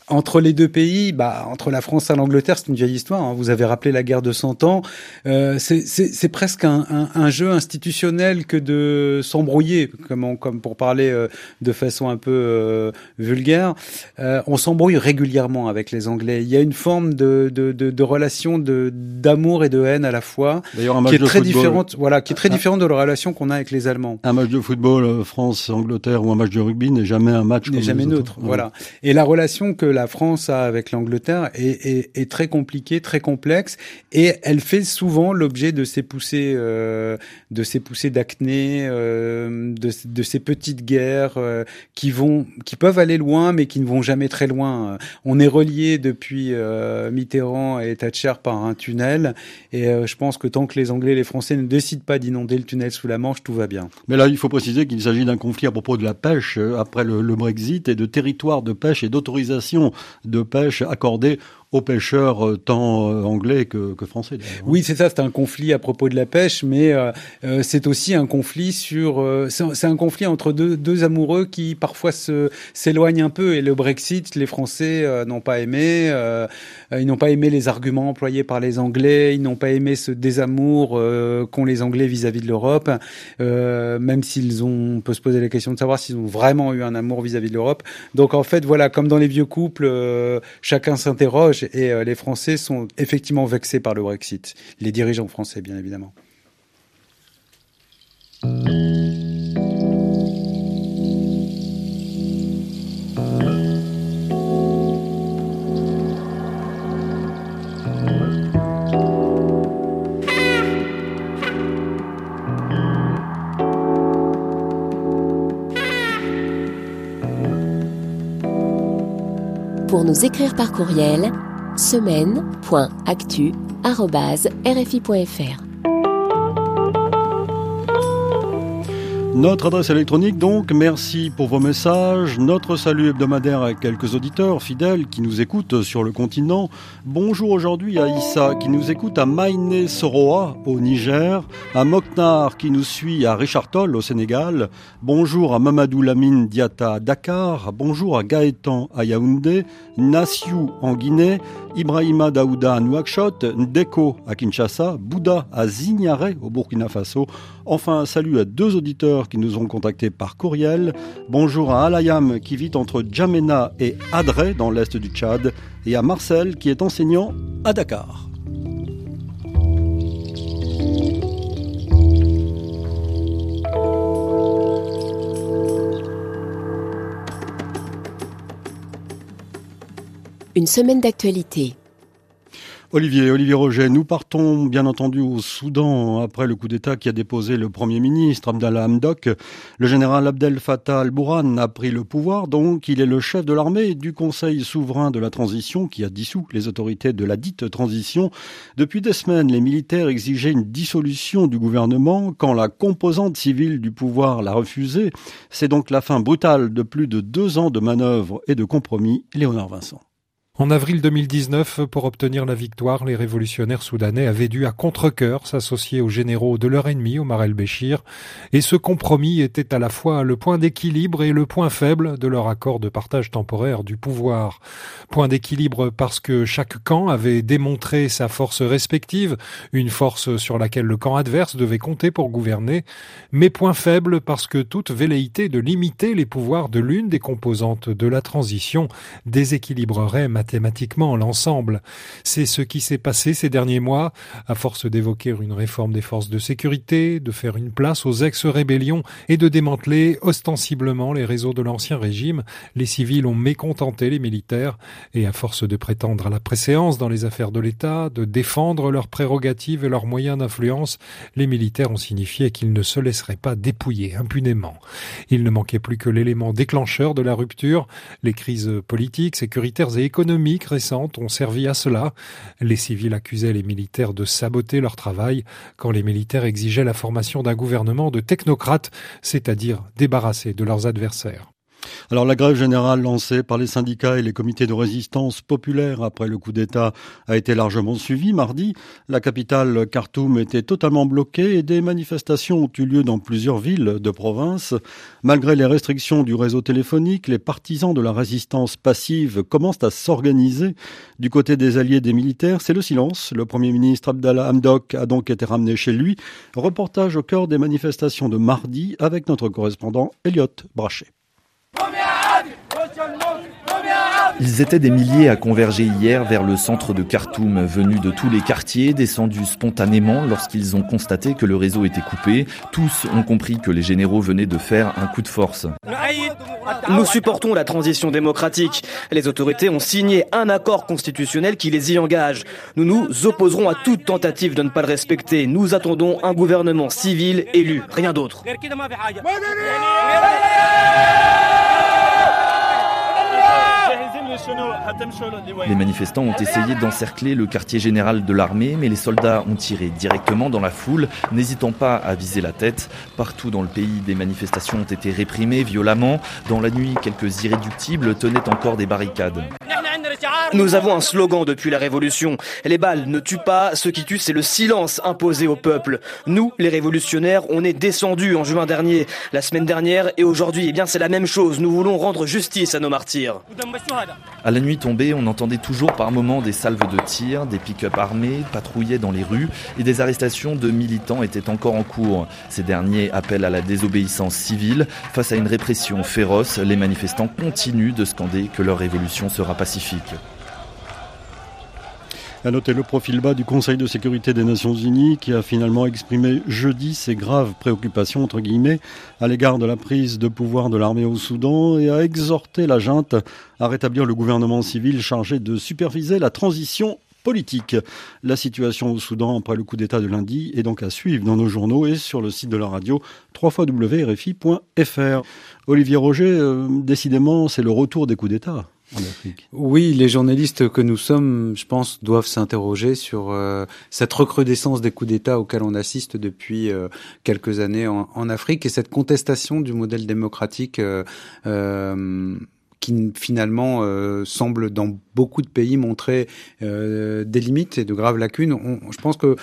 Entre les deux pays, bah, entre la France et l'Angleterre, c'est une vieille histoire. Hein. Vous avez rappelé la guerre de 100 ans. Euh, c'est presque un, un, un, jeu institutionnel que de s'embrouiller, comme, comme pour parler euh, de façon un peu euh, vulgaire. Euh, on s'embrouille régulièrement avec les Anglais. Il y a une forme de, de, de, de relation d'amour et de haine à la fois, qui est très différente. Voilà, qui est très différente de la relation qu'on a avec les Allemands. Un match de football euh, France-Angleterre ou un match de rugby n'est jamais un match. N'est jamais neutre. Voilà. Et la relation que la France avec l'Angleterre est, très compliquée, très complexe, et elle fait souvent l'objet de ces poussées, euh, de ces poussées d'acné, euh, de, ces petites guerres euh, qui vont, qui peuvent aller loin, mais qui ne vont jamais très loin. On est relié depuis Mitterrand et Thatcher par un tunnel, et je pense que tant que les Anglais et les Français ne décident pas d'inonder le tunnel sous la Manche, tout va bien. Mais là, il faut préciser qu'il s'agit d'un conflit à propos de la pêche après le, le Brexit et de territoire de pêche et d'autorisation de pêche accordée aux pêcheurs euh, tant euh, anglais que, que français. Oui, c'est ça, c'est un conflit à propos de la pêche, mais euh, euh c'est aussi un conflit sur. Euh, c'est un conflit entre deux, deux amoureux qui parfois s'éloignent un peu. Et le Brexit, les Français n'ont pas aimé. ils n'ont pas aimé les arguments employés par les Anglais. Ils n'ont pas aimé ce désamour qu'ont les Anglais vis-à-vis -vis de l'Europe, même s'ils ont. On peut se poser la question de savoir s'ils ont vraiment eu un amour vis-à-vis -vis de l'Europe. Donc en fait, voilà, comme dans les vieux couples, chacun s'interroge et euh, les Français sont effectivement vexés par le Brexit. Les dirigeants français, bien évidemment. Pour nous écrire par courriel, semaine.actu.rfi.fr. Notre adresse électronique donc, merci pour vos messages. Notre salut hebdomadaire à quelques auditeurs fidèles qui nous écoutent sur le continent. Bonjour aujourd'hui à Issa qui nous écoute à Maïné Soroa au Niger, à Moknar qui nous suit à Richard Toll au Sénégal. Bonjour à Mamadou Lamine Diata à Dakar. Bonjour à Gaëtan à Yaoundé, Nassiou en Guinée, Ibrahima Daouda à Nouakchott, Ndeko à Kinshasa, Bouddha à Zignaré au Burkina Faso. Enfin, salut à deux auditeurs qui nous ont contactés par courriel. Bonjour à Alayam qui vit entre Djamena et Adré dans l'est du Tchad et à Marcel qui est enseignant à Dakar. Une semaine d'actualité. Olivier, Olivier Roger, nous partons bien entendu au Soudan après le coup d'État qui a déposé le Premier ministre Abdallah Hamdok. Le général Abdel Fattah al-Bourhan a pris le pouvoir, donc il est le chef de l'armée du Conseil souverain de la transition qui a dissous les autorités de la dite transition. Depuis des semaines, les militaires exigeaient une dissolution du gouvernement quand la composante civile du pouvoir l'a refusé. C'est donc la fin brutale de plus de deux ans de manœuvres et de compromis. Léonard Vincent. En avril 2019, pour obtenir la victoire, les révolutionnaires soudanais avaient dû à contre-cœur s'associer aux généraux de leur ennemi, Omar el-Béchir, et ce compromis était à la fois le point d'équilibre et le point faible de leur accord de partage temporaire du pouvoir. Point d'équilibre parce que chaque camp avait démontré sa force respective, une force sur laquelle le camp adverse devait compter pour gouverner, mais point faible parce que toute velléité de limiter les pouvoirs de l'une des composantes de la transition déséquilibrerait mathématiquement l'ensemble. C'est ce qui s'est passé ces derniers mois, à force d'évoquer une réforme des forces de sécurité, de faire une place aux ex-rébellions et de démanteler ostensiblement les réseaux de l'ancien régime. Les civils ont mécontenté les militaires et à force de prétendre à la préséance dans les affaires de l'État, de défendre leurs prérogatives et leurs moyens d'influence, les militaires ont signifié qu'ils ne se laisseraient pas dépouiller impunément. Il ne manquait plus que l'élément déclencheur de la rupture, les crises politiques, sécuritaires et économiques récentes ont servi à cela. Les civils accusaient les militaires de saboter leur travail quand les militaires exigeaient la formation d'un gouvernement de technocrates, c'est-à-dire débarrassés de leurs adversaires. Alors la grève générale lancée par les syndicats et les comités de résistance populaire après le coup d'État a été largement suivie mardi. La capitale Khartoum était totalement bloquée et des manifestations ont eu lieu dans plusieurs villes de province. Malgré les restrictions du réseau téléphonique, les partisans de la résistance passive commencent à s'organiser. Du côté des alliés des militaires, c'est le silence. Le Premier ministre Abdallah Hamdok a donc été ramené chez lui. Reportage au cœur des manifestations de mardi avec notre correspondant Elliot Brachet. Ils étaient des milliers à converger hier vers le centre de Khartoum, venus de tous les quartiers, descendus spontanément lorsqu'ils ont constaté que le réseau était coupé. Tous ont compris que les généraux venaient de faire un coup de force. Nous supportons la transition démocratique. Les autorités ont signé un accord constitutionnel qui les y engage. Nous nous opposerons à toute tentative de ne pas le respecter. Nous attendons un gouvernement civil élu, rien d'autre. Les manifestants ont essayé d'encercler le quartier général de l'armée, mais les soldats ont tiré directement dans la foule, n'hésitant pas à viser la tête. Partout dans le pays, des manifestations ont été réprimées violemment. Dans la nuit, quelques irréductibles tenaient encore des barricades. Nous avons un slogan depuis la Révolution. Les balles ne tuent pas, ce qui tue c'est le silence imposé au peuple. Nous, les révolutionnaires, on est descendus en juin dernier, la semaine dernière et aujourd'hui. Eh bien c'est la même chose, nous voulons rendre justice à nos martyrs. À la nuit tombée, on entendait toujours par moments des salves de tir, des pick-up armés patrouillaient dans les rues et des arrestations de militants étaient encore en cours. Ces derniers appellent à la désobéissance civile. Face à une répression féroce, les manifestants continuent de scander que leur révolution sera pacifique. À noter le profil bas du Conseil de sécurité des Nations Unies qui a finalement exprimé jeudi ses graves préoccupations entre guillemets à l'égard de la prise de pouvoir de l'armée au Soudan et a exhorté la junte à rétablir le gouvernement civil chargé de superviser la transition politique. La situation au Soudan après le coup d'État de lundi est donc à suivre dans nos journaux et sur le site de la radio www.rfi.fr. Olivier Roger, euh, décidément, c'est le retour des coups d'État. Oui, les journalistes que nous sommes, je pense, doivent s'interroger sur euh, cette recrudescence des coups d'État auxquels on assiste depuis euh, quelques années en, en, Afrique et cette contestation du modèle démocratique euh, euh qui finalement semble dans beaucoup de pays montrer des limites et de graves lacunes. On, je pense que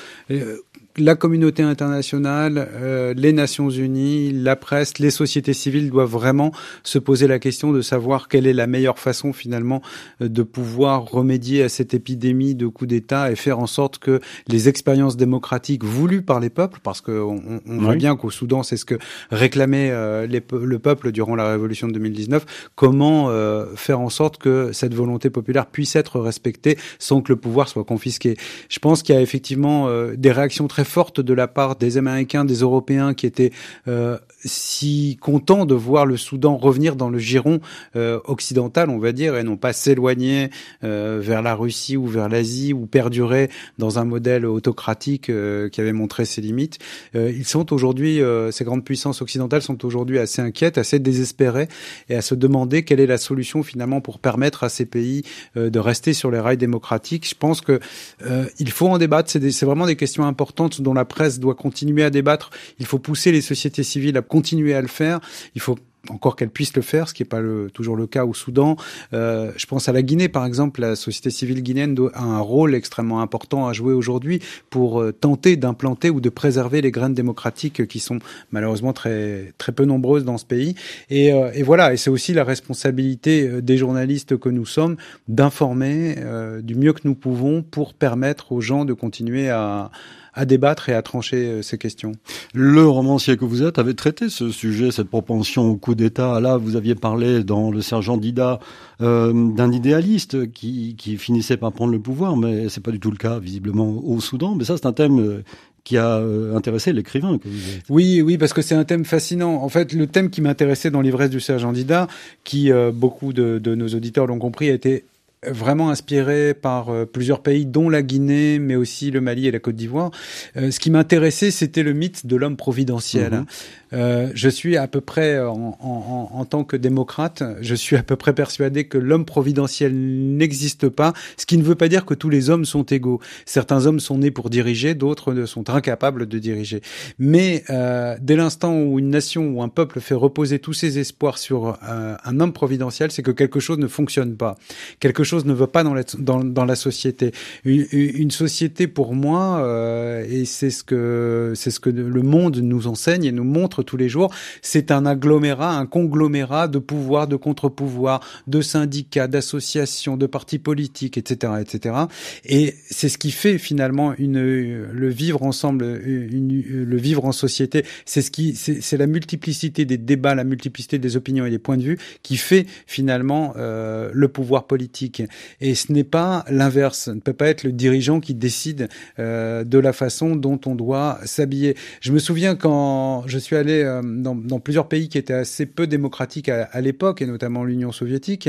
la communauté internationale, euh, les Nations Unies, la presse, les sociétés civiles doivent vraiment se poser la question de savoir quelle est la meilleure façon finalement euh, de pouvoir remédier à cette épidémie de coups d'État et faire en sorte que les expériences démocratiques voulues par les peuples, parce qu'on on, on voit bien qu'au Soudan c'est ce que réclamait euh, les, le peuple durant la révolution de 2019, comment euh, faire en sorte que cette volonté populaire puisse être respectée sans que le pouvoir soit confisqué. Je pense qu'il y a effectivement euh, des réactions très forte de la part des Américains, des Européens qui étaient euh, si contents de voir le Soudan revenir dans le giron euh, occidental, on va dire, et non pas s'éloigner euh, vers la Russie ou vers l'Asie ou perdurer dans un modèle autocratique euh, qui avait montré ses limites. Euh, ils sont aujourd'hui, euh, ces grandes puissances occidentales sont aujourd'hui assez inquiètes, assez désespérées et à se demander quelle est la solution finalement pour permettre à ces pays de rester sur les rails démocratiques. Je pense que il faut en débattre. C'est vraiment des questions importantes dont la presse doit continuer à débattre. Il faut pousser les sociétés civiles à continuer à le faire. Il faut encore qu'elle puisse le faire, ce qui n'est pas toujours le cas au Soudan. Euh, je pense à la Guinée, par exemple. La société civile guinéenne a un rôle extrêmement important à jouer aujourd'hui pour euh, tenter d'implanter ou de préserver les graines démocratiques qui sont malheureusement très, très peu nombreuses dans ce pays. Et, euh, voilà, et c'est aussi la responsabilité des journalistes que nous sommes d'informer du mieux que nous pouvons pour permettre aux gens de continuer à à débattre et à trancher euh, ces questions. Le romancier que vous êtes avait traité ce sujet, cette propension au coup d'État. Là, vous aviez parlé dans le sergent Dida euh, d'un idéaliste qui, qui finissait par prendre le pouvoir, mais c'est pas du tout le cas visiblement au Soudan. Mais ça, c'est un thème euh, qui a euh, intéressé l'écrivain. Oui, oui, parce que c'est un thème fascinant. En fait, le thème qui m'intéressait dans l'ivresse du sergent Dida, qui euh, beaucoup de, de, nos auditeurs l'ont compris, a été vraiment inspiré par euh, plusieurs pays, dont la Guinée, mais aussi le Mali et la Côte d'Ivoire. Euh, ce qui m'intéressait, c'était le mythe de l'homme providentiel. Mhm. Euh, je suis à peu près, en, en, en, tant que démocrate, je suis à peu près persuadé que l'homme providentiel n'existe pas, ce qui ne veut pas dire que tous les hommes sont égaux. Certains hommes sont nés pour diriger, d'autres sont incapables de diriger. Mais euh, dès l'instant où une nation ou un peuple fait reposer tous ses espoirs sur euh, un homme providentiel, c'est que quelque chose ne fonctionne pas. Quelque chose ne va pas dans la, société. Une, société, pour moi, euh, et c'est ce que c'est ce que le monde nous enseigne et nous montre tous les jours, c'est un agglomérat, un conglomérat de pouvoirs, de contre-pouvoirs, de syndicats, d'associations, de partis politiques, etc., etc. Et c'est ce qui fait finalement le vivre ensemble, le vivre en société. C'est ce qui, c'est la multiplicité des débats, la multiplicité des opinions et des points de vue qui fait finalement euh, le pouvoir politique. Et ce n'est pas l'inverse. Ne peut pas être le dirigeant qui décide euh, de la façon dont on doit s'habiller. Je me souviens quand je suis allé euh, dans, plusieurs pays qui étaient assez peu démocratiques à, l'époque, et notamment l'Union soviétique.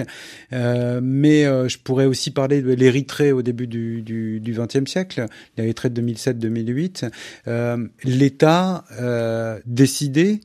Euh, mais je pourrais aussi parler de l'Érythrée au début du XXe siècle, l'Érythrée de 2007-2008. L'État décidait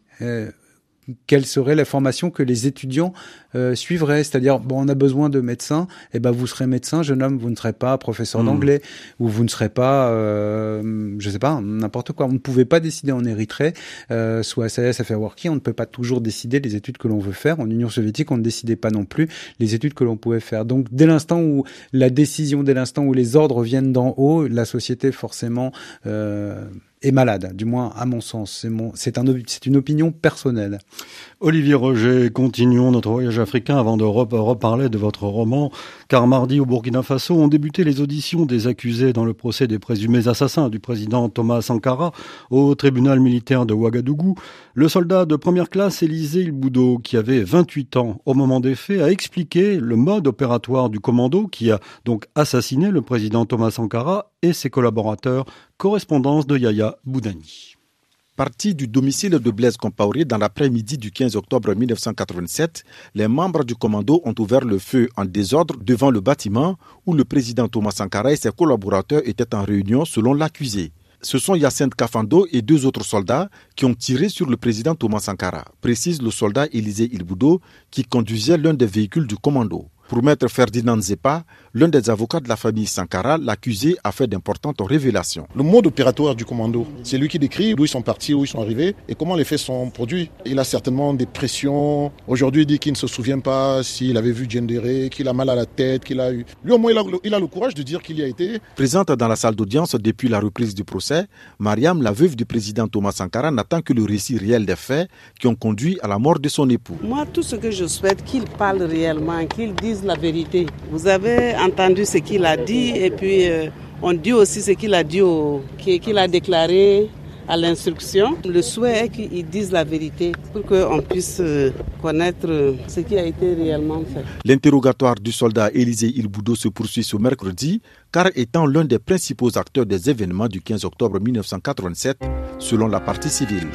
quelle serait la formation que les étudiants euh, suivraient. C'est-à-dire, bon, on a besoin de médecins, et eh ben vous serez médecin, jeune homme, vous ne serez pas professeur hmm. d'anglais, ou vous ne serez pas, euh, je sais pas, n'importe quoi. On ne pouvait pas décider en Érythrée, euh, soit SAS, Working, on ne peut pas toujours décider les études que l'on veut faire. En Union soviétique, on ne décidait pas non plus les études que l'on pouvait faire. Donc, dès l'instant où la décision, dès l'instant où les ordres viennent d'en haut, la société forcément euh, est malade, du moins à mon sens. C'est mon, c'est un, c'est une opinion personnelle. Olivier Roger, continuons notre voyage africain avant de reparler de votre roman, car mardi au Burkina Faso ont débuté les auditions des accusés dans le procès des présumés assassins du président Thomas Sankara au tribunal militaire de Ouagadougou. Le soldat de première classe Élisée Ilboudo, qui avait 28 ans au moment des faits, a expliqué le mode opératoire du commando qui a donc assassiné le président Thomas Sankara et ses collaborateurs. Correspondance de Yaya Boudani. Parti du domicile de Blaise Compaoré dans l'après-midi du 15 octobre 1987, les membres du commando ont ouvert le feu en désordre devant le bâtiment où le président Thomas Sankara et ses collaborateurs étaient en réunion selon l'accusé. Ce sont Yacine Kafando et deux autres soldats qui ont tiré sur le président Thomas Sankara, précise le soldat Élisée Ilboudo qui conduisait l'un des véhicules du commando. Pour maître Ferdinand Zepa, l'un des avocats de la famille Sankara, l'accusé a fait d'importantes révélations. Le mode opératoire du commando, c'est lui qui décrit d'où ils sont partis, où ils sont arrivés et comment les faits sont produits. Il a certainement des pressions. Aujourd'hui, il dit qu'il ne se souvient pas s'il avait vu Djendere, qu'il a mal à la tête, qu'il a eu. Lui, au moins, il a, il a le courage de dire qu'il y a été. Présente dans la salle d'audience depuis la reprise du procès, Mariam, la veuve du président Thomas Sankara, n'attend que le récit réel des faits qui ont conduit à la mort de son époux. Moi, tout ce que je souhaite, qu'il parle réellement, qu'il dise la vérité. Vous avez entendu ce qu'il a dit et puis euh, on dit aussi ce qu'il a dit, qu'il a déclaré à l'instruction. Le souhait est qu'ils disent la vérité pour qu'on puisse euh, connaître ce qui a été réellement fait. L'interrogatoire du soldat Élisée Ilboudo se poursuit ce mercredi, car étant l'un des principaux acteurs des événements du 15 octobre 1987, selon la partie civile.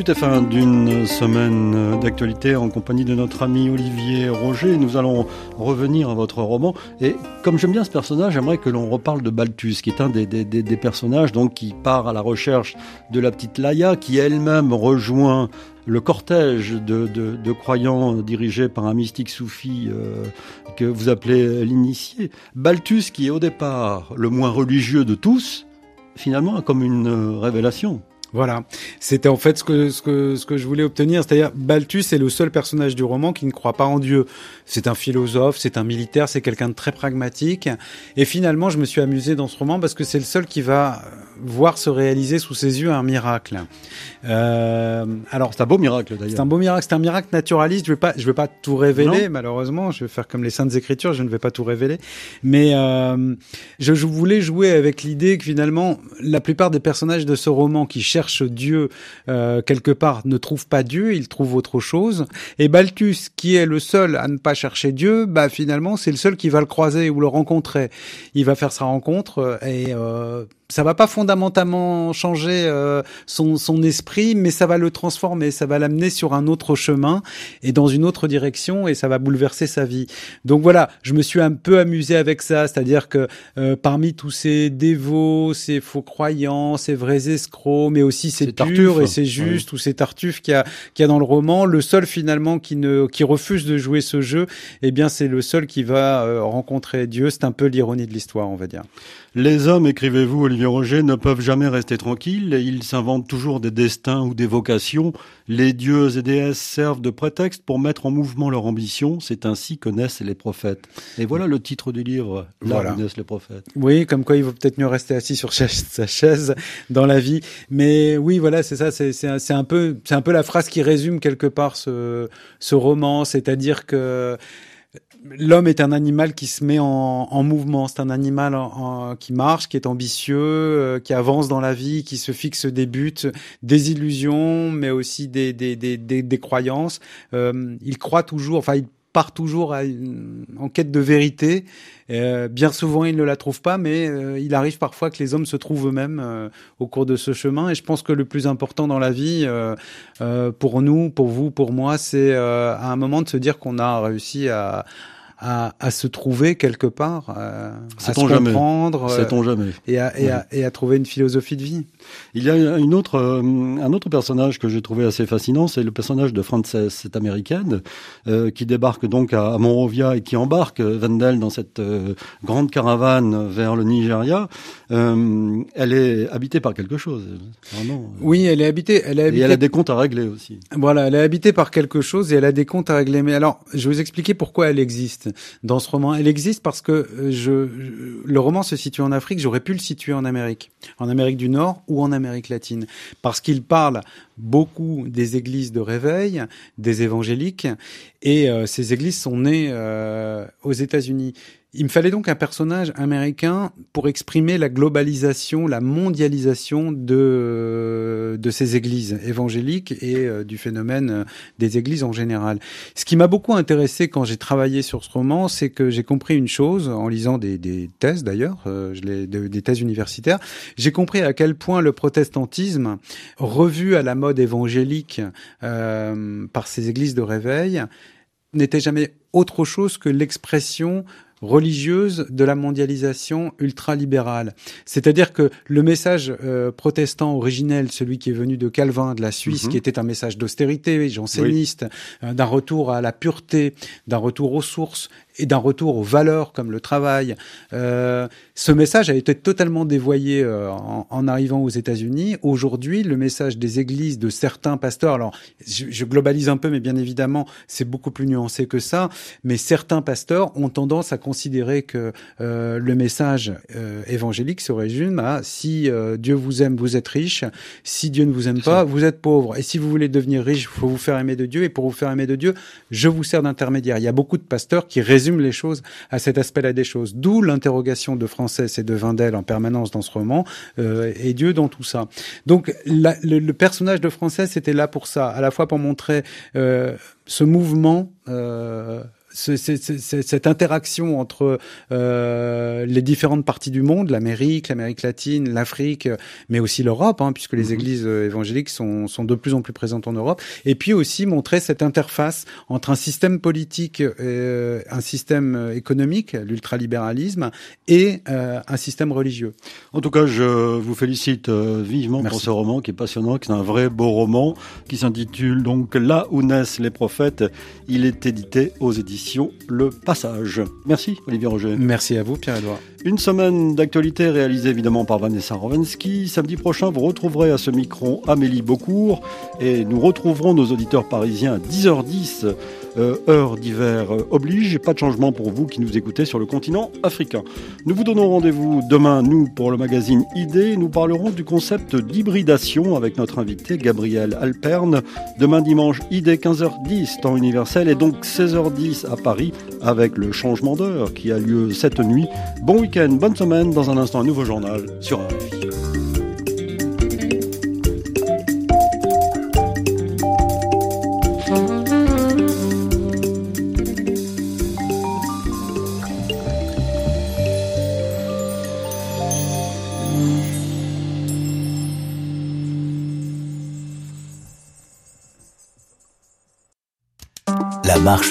Suite fin d'une semaine d'actualité en compagnie de notre ami Olivier Roger, nous allons revenir à votre roman. Et comme j'aime bien ce personnage, j'aimerais que l'on reparle de Balthus, qui est un des, des, personnages donc qui part à la recherche de la petite Laïa, qui elle-même rejoint le cortège de, de, croyants dirigés par un mystique soufi euh, que vous appelez l'initié. Balthus, qui est au départ le moins religieux de tous, finalement comme une révélation. Voilà, c'était en fait ce que ce que ce que je voulais obtenir, c'est-à-dire Balthus est le seul personnage du roman qui ne croit pas en Dieu. C'est un philosophe, c'est un militaire, c'est quelqu'un de très pragmatique. Et finalement, je me suis amusé dans ce roman parce que c'est le seul qui va voir se réaliser sous ses yeux un miracle. Euh, alors c'est un beau miracle d'ailleurs. C'est un beau miracle, c'est un miracle naturaliste. Je vais pas, je vais pas tout révéler malheureusement. Je vais faire comme les saintes écritures, je ne vais pas tout révéler. Mais euh, je, je voulais jouer avec l'idée que finalement, la plupart des personnages de ce roman qui cherchent cherche Dieu euh, quelque part ne trouve pas Dieu, il trouve autre chose. Et Balthus, qui est le seul à ne pas chercher Dieu, bah finalement c'est le seul qui va le croiser ou le rencontrer. Il va faire sa rencontre et euh, ça va pas fondamentalement changer euh, son, son esprit, mais ça va le transformer, ça va l'amener sur un autre chemin et dans une autre direction et ça va bouleverser sa vie. Donc voilà, je me suis un peu amusé avec ça, c'est-à-dire que euh, parmi tous ces dévots, ces faux croyants, ces vrais escrocs, mais aussi ces purs et ces justes ou ces tartuffes qu'il y a, qu'il y a dans le roman, le seul finalement qui ne qui refuse de jouer ce jeu, eh bien c'est le seul qui va euh, rencontrer Dieu. C'est un peu l'ironie de l'histoire, on va dire. Les hommes, écrivez-vous Olivier Roger, ne peuvent jamais rester tranquilles et ils s'inventent toujours des destins ou des vocations. Les dieux et déesses servent de prétexte pour mettre en mouvement leur ambition. C'est ainsi que naissent les prophètes. Et voilà le titre du livre, Là Voilà. où naissent les prophètes. Oui, comme quoi il vaut peut-être mieux rester assis sur sa chaise dans la vie. Mais oui, voilà, c'est ça. C'est c'est un, c'est un peu, c'est un peu la phrase qui résume quelque part ce ce roman, c'est-à-dire que L'homme est un animal qui se met en, en mouvement. C'est un animal en- en- qui marche, qui est ambitieux, euh, qui avance dans la vie, qui se fixe des buts, des illusions, mais aussi des, des, des, des, croyances. Euh, il croit toujours, enfin, il part toujours à une- en quête de vérité. Euh, bien souvent, il ne la trouve pas, mais euh, il arrive parfois que les hommes se trouvent eux-mêmes euh, au cours de ce chemin. Et je pense que le plus important dans la vie, euh, euh, pour nous, pour vous, pour moi, c'est euh, à un moment de se dire qu'on a réussi à, à, à se trouver quelque part, euh, à se comprendre, euh, et à, et, à, et à trouver une philosophie de vie. Il y a une autre, euh, un autre personnage que j'ai trouvé assez fascinant, c'est le personnage de Frances, cette américaine, euh, qui débarque donc à, à Monrovia et qui embarque euh, Wendell dans cette euh, grande caravane vers le Nigeria. Euh, elle est habitée par quelque chose, vraiment. Oui, elle est habitée. Elle est Et habitée. elle a des comptes à régler aussi. Voilà, elle est habitée par quelque chose et elle a des comptes à régler. Mais alors, je vais vous expliquer pourquoi elle existe dans ce roman. Elle existe parce que euh, je, je- le roman se situe en Afrique. J'aurais pu le situer en Amérique, en Amérique du Nord ou en Amérique latine, parce qu'il parle beaucoup des églises de réveil, des évangéliques, et euh, ces églises sont nées euh, aux États-Unis. Il me fallait donc un personnage américain pour exprimer la globalisation, la mondialisation de, de ces églises évangéliques et euh, du phénomène euh, des églises en général. Ce qui m'a beaucoup intéressé quand j'ai travaillé sur ce roman, c'est que j'ai compris une chose, en lisant des, des thèses d'ailleurs, euh, des thèses universitaires, j'ai compris à quel point le protestantisme, revu à la mode évangélique euh, par ces églises de réveil, n'était jamais autre chose que l'expression religieuse de la mondialisation ultralibérale. C'est-à-dire que le message euh, protestant originel, celui qui est venu de Calvin, de la Suisse, Mhm. qui était un message d'austérité, janséniste, euh, d'un retour à la pureté, d'un retour aux sources et d'un retour aux valeurs comme le travail, euh, ce message a été totalement dévoyé euh, en, en arrivant aux États-Unis. Aujourd'hui, le message des églises, de certains pasteurs, alors je, je globalise un peu, mais bien évidemment, c'est beaucoup plus nuancé que ça, mais certains pasteurs ont tendance à considérer que euh, le message euh, évangélique se résume à si euh, Dieu vous aime, vous êtes riche, si Dieu ne vous aime pas, vous êtes pauvre, et si vous voulez devenir riche, il faut vous faire aimer de Dieu, et pour vous faire aimer de Dieu, je vous sers d'intermédiaire. Il y a beaucoup de pasteurs qui résument les choses à cet aspect-là des choses, d'où l'interrogation de Frances et de Vindel en permanence dans ce roman, euh, et Dieu dans tout ça. Donc le personnage de Frances était là pour ça, à la fois pour montrer euh, ce mouvement. Euh, ce- ce- ce- ce- cette interaction entre euh, les différentes parties du monde, l'Amérique, l'Amérique latine, l'Afrique, mais aussi l'Europe, hein, puisque les églises euh, évangéliques sont, sont de plus en plus présentes en Europe, et puis aussi montrer cette interface entre un système politique, euh, un système euh, économique, l'ultralibéralisme, et euh, un système religieux. En tout cas, je vous félicite vivement pour ce roman qui est passionnant, qui est un vrai beau roman, qui s'intitule donc Là où naissent les prophètes. Il est édité aux éditions Le Passage. Merci Olivier Roger. Merci à vous Pierre-Edouard. Une semaine d'actualité réalisée évidemment par Vanessa Rovensky. Samedi prochain, vous retrouverez à ce micro Amélie Beaucourt et nous retrouverons nos auditeurs parisiens à 10h10, euh, heure d'hiver euh, oblige. Pas de changement pour vous qui nous écoutez sur le continent africain. Nous vous donnons rendez-vous demain, nous, pour le magazine ID. Nous parlerons du concept d'hybridation avec notre invité Gabriel Alperne. Demain dimanche, ID 15h10, temps universel, et donc 16h10 à Paris avec le changement d'heure qui a lieu cette nuit. Bon week-end, bonne semaine. Dans un instant, un nouveau journal sur RFI. Marche